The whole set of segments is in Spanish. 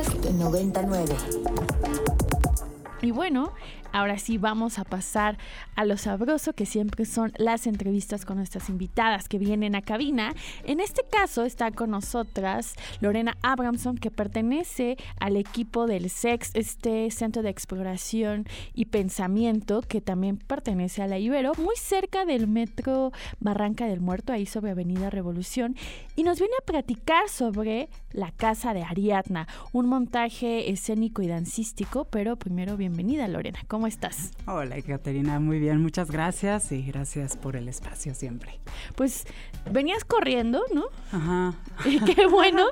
Podcast 99. Y bueno, ahora sí vamos a pasar a lo sabroso que siempre son las entrevistas con nuestras invitadas que vienen a cabina. En este caso está con nosotras Lorena Abramson, que pertenece al equipo del SEX, este centro de exploración y pensamiento que también pertenece a la Ibero, muy cerca del metro Barranca del Muerto, ahí sobre Avenida Revolución, y nos viene a platicar sobre la casa de Ariadna, un montaje escénico y dancístico, pero primero bien bienvenida, Lorena. ¿Cómo estás? Hola, Caterina. Muy bien, muchas gracias y gracias por el espacio siempre. Pues venías corriendo, ¿no? Ajá. Y qué bueno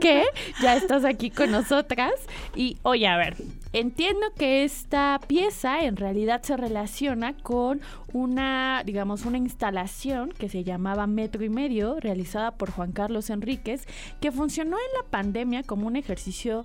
que ya estás aquí con nosotras. Y oye, a ver, entiendo que esta pieza en realidad se relaciona con una, digamos, una instalación que se llamaba Metro y Medio, realizada por Juan Carlos Enríquez, que funcionó en la pandemia como un ejercicio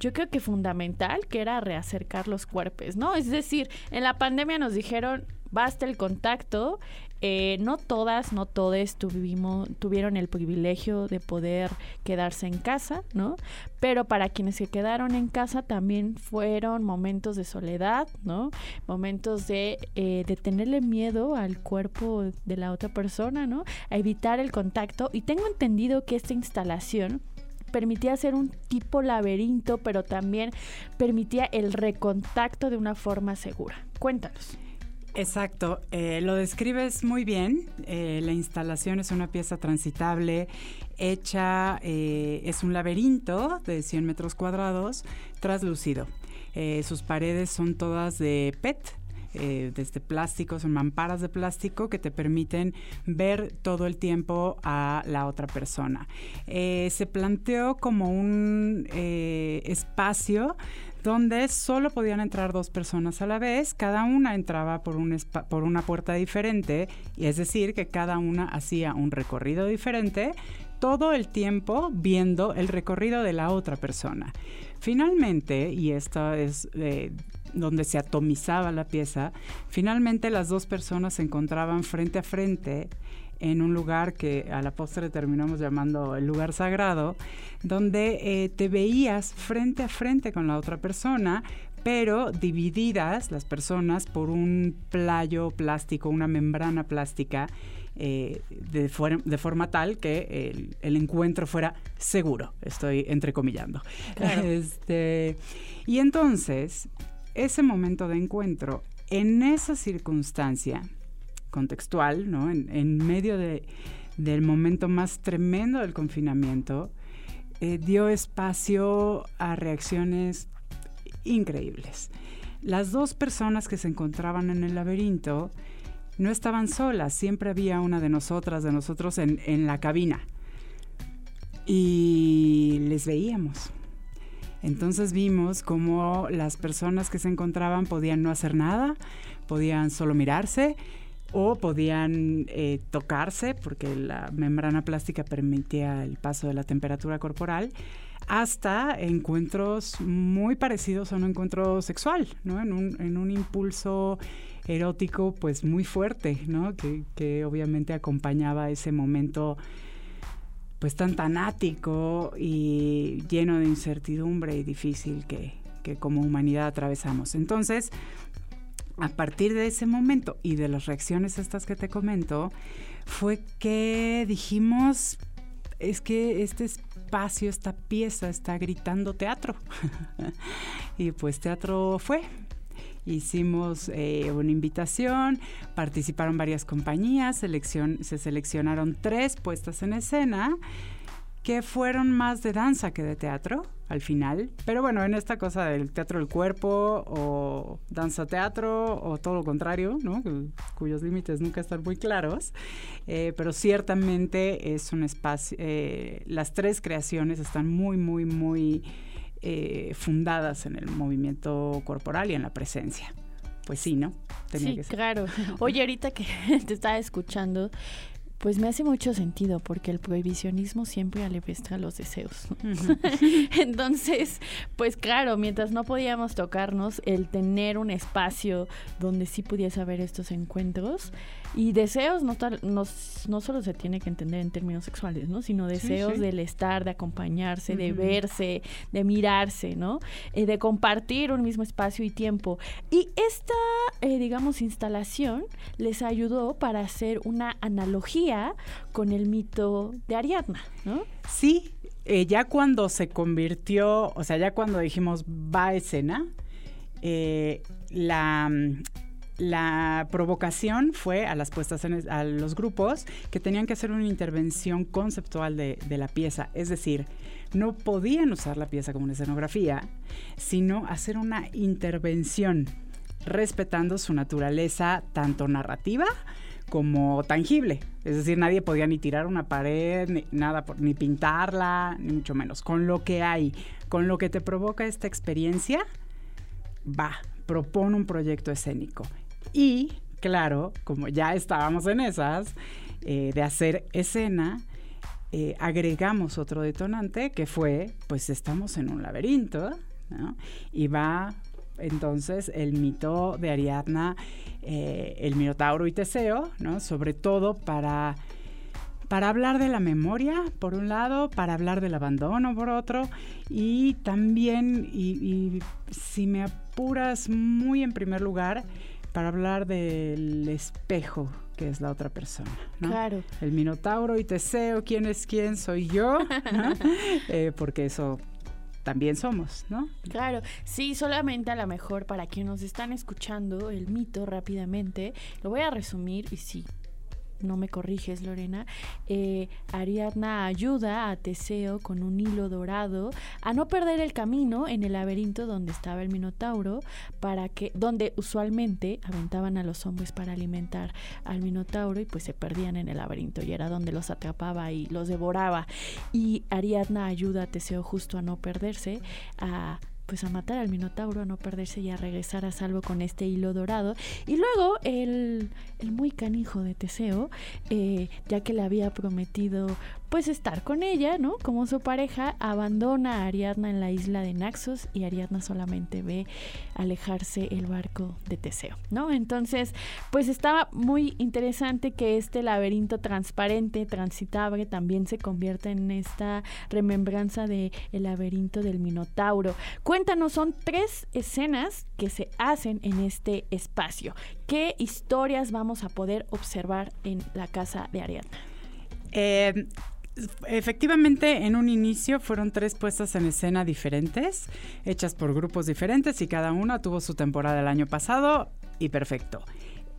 yo creo que fundamental, que era reacercar los cuerpos, ¿no? Es decir, en la pandemia nos dijeron, basta el contacto, eh, no todas, no todos tuvimos, tuvieron el privilegio de poder quedarse en casa, ¿no? Pero para quienes se quedaron en casa también fueron momentos de soledad, ¿no? Momentos de, eh, de tenerle miedo al cuerpo de la otra persona, ¿no? A evitar el contacto. Y tengo entendido que esta instalación permitía hacer un tipo laberinto, pero también permitía el recontacto de una forma segura. Cuéntanos. Exacto, eh, lo describes muy bien. Eh, la instalación es una pieza transitable, hecha, eh, es un laberinto de 100 metros cuadrados, traslúcido. sus paredes son todas de PET, eh, desde plástico, son mamparas de plástico que te permiten ver todo el tiempo a la otra persona. Eh, se planteó como un eh, espacio donde solo podían entrar dos personas a la vez, cada una entraba por una puerta diferente, y es decir, que cada una hacía un recorrido diferente, todo el tiempo viendo el recorrido de la otra persona. Finalmente, y esto es donde se atomizaba la pieza, finalmente las dos personas se encontraban frente a frente en un lugar que a la postre terminamos llamando el lugar sagrado, donde eh, te veías frente a frente con la otra persona, pero divididas las personas por un playo plástico, una membrana plástica, eh, de, forma tal que el, encuentro fuera seguro. Estoy entrecomillando. Este, y entonces ese momento de encuentro en esa circunstancia contextual, ¿no? en, medio del momento más tremendo del confinamiento, eh, dio espacio a reacciones increíbles. Las dos personas que se encontraban en el laberinto no estaban solas, siempre había una de nosotras, de nosotros en, en la cabina. Y les veíamos. Entonces vimos cómo las personas que se encontraban podían no hacer nada, podían solo mirarse o podían eh, tocarse porque la membrana plástica permitía el paso de la temperatura corporal hasta encuentros muy parecidos a un encuentro sexual, ¿no? En un, en un impulso erótico pues muy fuerte, ¿no? Que, que obviamente acompañaba ese momento pues tan tanático y lleno de incertidumbre y difícil que, como humanidad atravesamos. Entonces, a partir de ese momento y de las reacciones estas que te comento, fue que dijimos, es que este espacio, esta pieza está gritando teatro. y pues teatro fue, hicimos eh, una invitación, participaron varias compañías, se seleccionaron tres puestas en escena que fueron más de danza que de teatro al final. Pero bueno, en esta cosa del teatro del cuerpo o danza teatro o todo lo contrario, ¿no? cuyos límites nunca están muy claros. Eh, pero ciertamente es un espacio, eh, las tres creaciones están muy, muy, muy eh, fundadas en el movimiento corporal y en la presencia. Pues sí, ¿no? sí, claro. Oye, ahorita que te estaba escuchando, Pues me hace mucho sentido porque el prohibicionismo siempre alevestra los deseos. Entonces, pues claro, mientras no podíamos tocarnos, el tener un espacio donde sí pudiese haber estos encuentros y deseos no, no, solo se tiene que entender en términos sexuales, ¿no? Sino deseos del estar, de acompañarse, de verse, de mirarse, ¿no? Eh, de compartir un mismo espacio y tiempo. Y esta, eh, digamos, instalación les ayudó para hacer una analogía con el mito de Ariadna, ¿no? Sí, eh, ya cuando se convirtió, o sea, ya cuando dijimos va a escena, la la provocación fue a las puestas a los grupos que tenían que hacer una intervención conceptual de, la pieza, es decir, no podían usar la pieza como una escenografía, sino hacer una intervención respetando su naturaleza tanto narrativa como tangible. Es decir, nadie podía ni tirar una pared, ni nada, ni pintarla, ni mucho menos. Con lo que hay, con lo que te provoca esta experiencia, va, propone un proyecto escénico. Y, claro, como ya estábamos en esas, eh, de hacer escena, eh, agregamos otro detonante que fue, pues estamos en un laberinto. Y va entonces el mito de Ariadna, eh, el Minotauro y Teseo, ¿no? Sobre todo para, para hablar de la memoria, por un lado, para hablar del abandono, por otro, y también, y si me apuras muy en primer lugar, para hablar del espejo que es la otra persona. ¿no? Claro. El Minotauro y Teseo, quién es quién, soy yo, eh, porque eso también somos, ¿no? Claro, sí, solamente a lo mejor para quienes nos están escuchando el mito rápidamente, lo voy a resumir y sí, no me corriges Lorena, eh, Ariadna ayuda a Teseo con un hilo dorado a no perder el camino en el laberinto donde estaba el Minotauro, para que, donde usualmente aventaban a los hombres para alimentar al Minotauro y pues se perdían en el laberinto y era donde los atrapaba y los devoraba. Y Ariadna ayuda a Teseo justo a no perderse, a pues a matar al Minotauro, a no perderse y a regresar a salvo con este hilo dorado. Y luego el, el muy canijo de Teseo, eh, ya que le había prometido pues estar con ella, ¿no? Como su pareja, abandona a Ariadna en la isla de Naxos y Ariadna solamente ve alejarse el barco de Teseo, ¿no? Entonces, pues estaba muy interesante que este laberinto transparente, transitable, también se convierta en esta remembranza de laberinto del Minotauro. Cuéntanos, son tres escenas que se hacen en este espacio. ¿Qué historias vamos a poder observar en la casa de Ariadna? Eh, efectivamente, en un inicio fueron tres puestas en escena diferentes, hechas por grupos diferentes y cada una tuvo su temporada el año pasado y perfecto.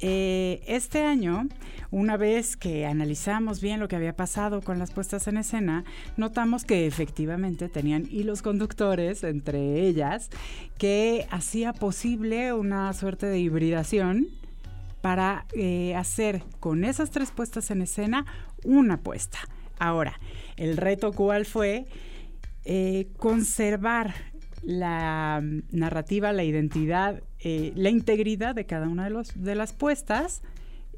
Eh, este año, una vez que analizamos bien lo que había pasado con las puestas en escena, notamos que efectivamente tenían hilos conductores entre ellas que hacía posible una suerte de hibridación para eh, hacer con esas tres puestas en escena una puesta. Ahora, el reto cuál fue eh, conservar la narrativa, la identidad, eh, la integridad de cada una de las puestas,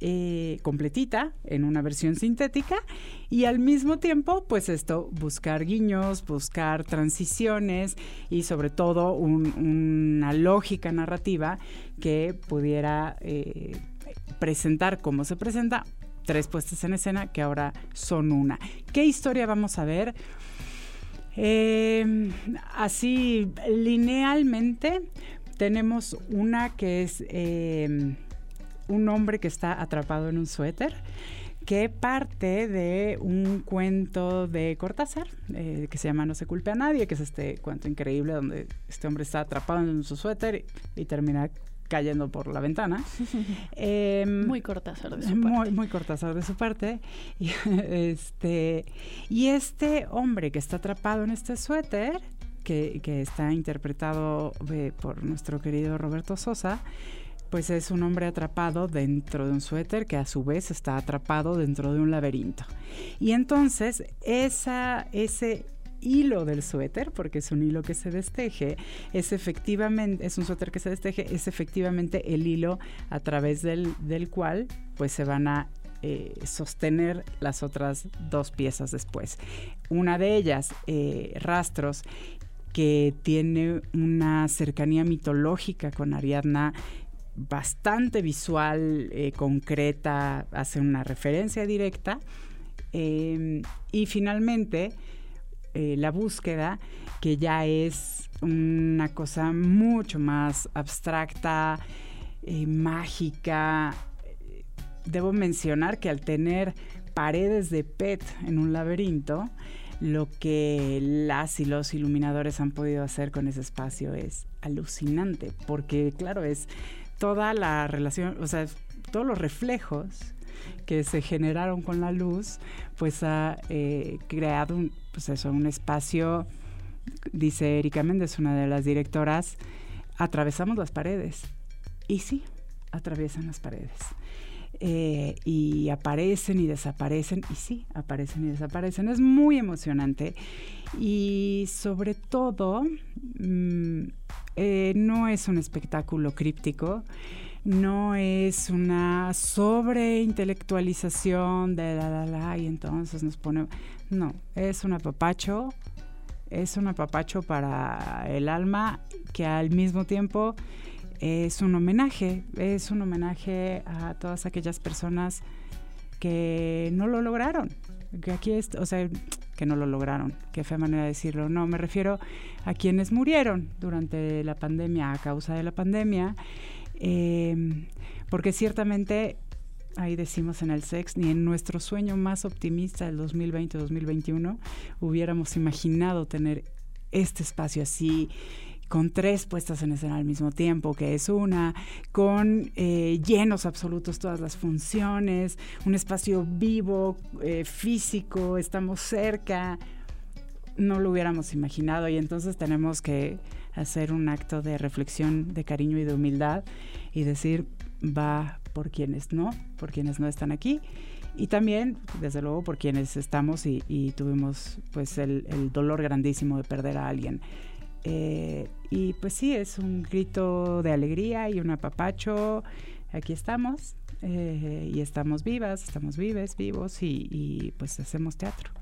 eh, completita en una versión sintética y al mismo tiempo pues esto buscar guiños buscar transiciones y sobre todo una lógica narrativa que pudiera presentar como se presenta tres puestas en escena que ahora son una. ¿Qué historia vamos a ver? Eh, así linealmente tenemos una que es eh, un hombre que está atrapado en un suéter que parte de un cuento de Cortázar eh, que se llama No se culpe a nadie, que es este cuento increíble donde este hombre está atrapado en su suéter y termina cayendo por la ventana. Em, muy Cortázar de su parte. Muy, muy Cortázar de su parte. Y este, y este hombre que está atrapado en este suéter, que, que está interpretado eh, por nuestro querido Roberto Sosa, pues es un hombre atrapado dentro de un suéter que a su vez está atrapado dentro de un laberinto. Y entonces esa, ese hilo del suéter, porque es un hilo que se desteje, es efectivamente, es un suéter que se desteje, es efectivamente el hilo a través del, del cual pues se van a eh, sostener las otras dos piezas después. Una de ellas, eh, Rastros, que tiene una cercanía mitológica con Ariadna bastante visual, eh, concreta, hace una referencia directa. Y finalmente, la búsqueda, que ya es una cosa mucho más abstracta, mágica, debo mencionar que al tener paredes de PET en un laberinto, lo que las y los iluminadores han podido hacer con ese espacio es alucinante, porque claro, es toda la relación, o sea, todos los reflejos que se generaron con la luz, pues ha eh, creado un, pues eso, un espacio, dice Erika Méndez, una de las directoras, atravesamos las paredes. Y sí, atraviesan las paredes. Eh, y aparecen y desaparecen, y sí, aparecen y desaparecen. Es muy emocionante y sobre todo mm, eh, no es un espectáculo críptico, no es una sobreintelectualización de la la la y entonces nos pone, no, es un apapacho, es un apapacho para el alma que al mismo tiempo es un homenaje, es un homenaje a todas aquellas personas que no lo lograron, que aquí es, o sea, que no lo lograron, qué fea manera de decirlo, no, me refiero a quienes murieron durante la pandemia, a causa de la pandemia, em, porque ciertamente, ahí decimos en el SEX, ni en nuestro sueño más optimista del 2020-2021 hubiéramos imaginado tener este espacio así con tres puestas en escena al mismo tiempo, que es una, con eh, llenos absolutos todas las funciones, un espacio vivo, eh, físico, estamos cerca, no lo hubiéramos imaginado y entonces tenemos que hacer un acto de reflexión, de cariño y de humildad y decir, va por quienes no, por quienes no están aquí y también, desde luego, por quienes estamos y, tuvimos pues el, dolor grandísimo de perder a alguien. Eh, y pues sí, es un grito de alegría y un apapacho. Aquí estamos eh, y estamos vivas, estamos vives, vivos y, pues hacemos teatro.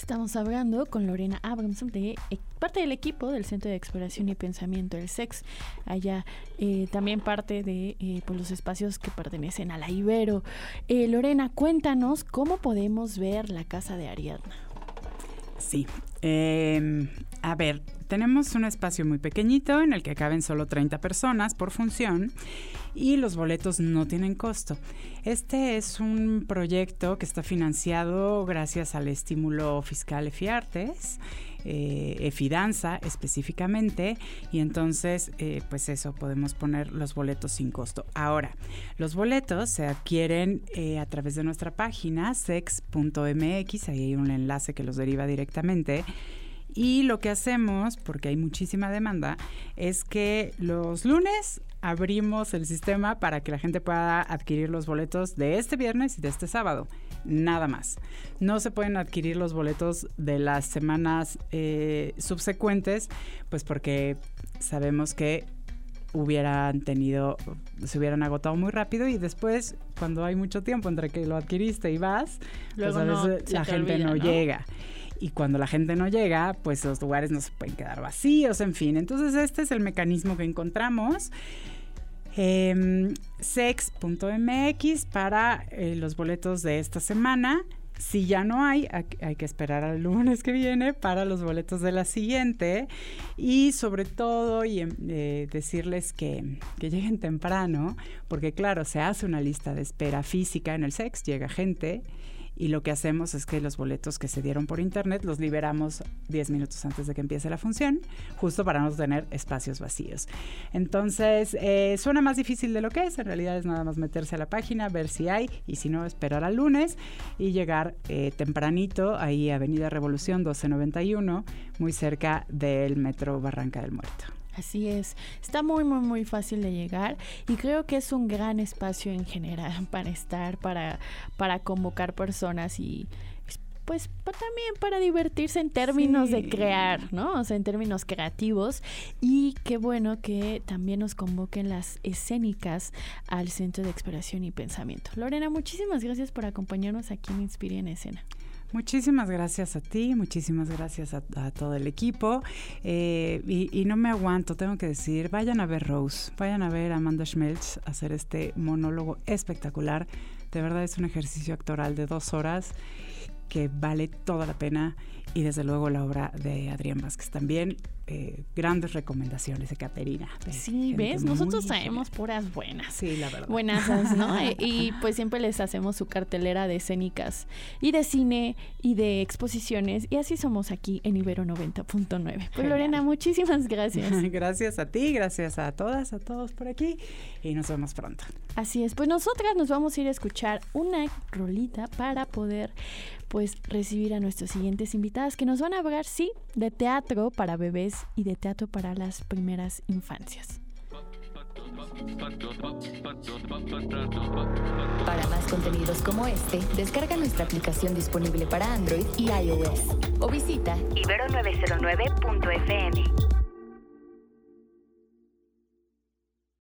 Estamos hablando con Lorena Abramson, de, parte del equipo del Centro de Exploración y Pensamiento del SEX. Allá eh, también parte de pues los espacios que pertenecen a la Ibero. Lorena, cuéntanos cómo podemos ver la casa de Ariadna. Sí, em, a ver, tenemos un espacio muy pequeñito en el que caben solo 30 personas por función y los boletos no tienen costo. Este es un proyecto que está financiado gracias al estímulo fiscal EFIARTES eh, Efidanza específicamente y entonces eh, pues eso podemos poner los boletos sin costo. Ahora, los boletos se adquieren eh, a través de nuestra página sex.mx, ahí hay un enlace que los deriva directamente. Y lo que hacemos, porque hay muchísima demanda, es que los lunes abrimos el sistema para que la gente pueda adquirir los boletos de este viernes y de este sábado nada más. No se pueden adquirir los boletos de las semanas eh, subsecuentes, pues porque sabemos que hubieran tenido, se hubieran agotado muy rápido y después, cuando hay mucho tiempo entre que lo adquiriste y vas, pues a veces la gente no, llega. Y cuando la gente no llega, pues los lugares no se pueden quedar vacíos, en fin. Entonces este es el mecanismo que encontramos. Em, sex.mx para eh, los boletos de esta semana. Si ya no hay, hay que esperar al lunes que viene para los boletos de la siguiente. Y sobre todo, y, em, eh, decirles que, que, lleguen temprano, porque claro, se hace una lista de espera física en el sex, llega gente y lo que hacemos es que los boletos que se dieron por internet los liberamos 10 minutos antes de que empiece la función, justo para no tener espacios vacíos. Entonces, eh, suena más difícil de lo que es, en realidad es nada más meterse a la página, ver si hay y si no, esperar al lunes y llegar eh, tempranito ahí Avenida Revolución 1291, muy cerca del metro Barranca del Muerto. Así es, está muy, muy, muy fácil de llegar y creo que es un gran espacio en general para estar, para, para convocar personas y pues también para divertirse en términos de crear, ¿no? O sea, en términos creativos. Y qué bueno que también nos convoquen las escénicas al Centro de Exploración y Pensamiento. Lorena, muchísimas gracias por acompañarnos aquí en Inspire en Escena. Muchísimas gracias a ti, muchísimas gracias a, todo el equipo. Eh, y, no me aguanto, tengo que decir, vayan a ver Rose, vayan a ver a Amanda Schmelz hacer este monólogo espectacular. De verdad es un ejercicio actoral de dos horas que vale toda la pena y desde luego la obra de Adrián Vázquez también. Eh, grandes recomendaciones de Caterina. sí, ¿ves? Nosotros traemos puras buenas. Sí, la verdad. Buenas, ¿no? y pues siempre les hacemos su cartelera de escénicas y de cine y de exposiciones y así somos aquí en Ibero 90.9. Pues Lorena, muchísimas gracias. gracias a ti, gracias a todas, a todos por aquí y nos vemos pronto. Así es, pues nosotras nos vamos a ir a escuchar una rolita para poder pues recibir a nuestros siguientes invitadas que nos van a hablar, sí, de teatro para bebés y de teatro para las primeras infancias. Para más contenidos como este, descarga nuestra aplicación disponible para Android y iOS o visita ibero909.fm.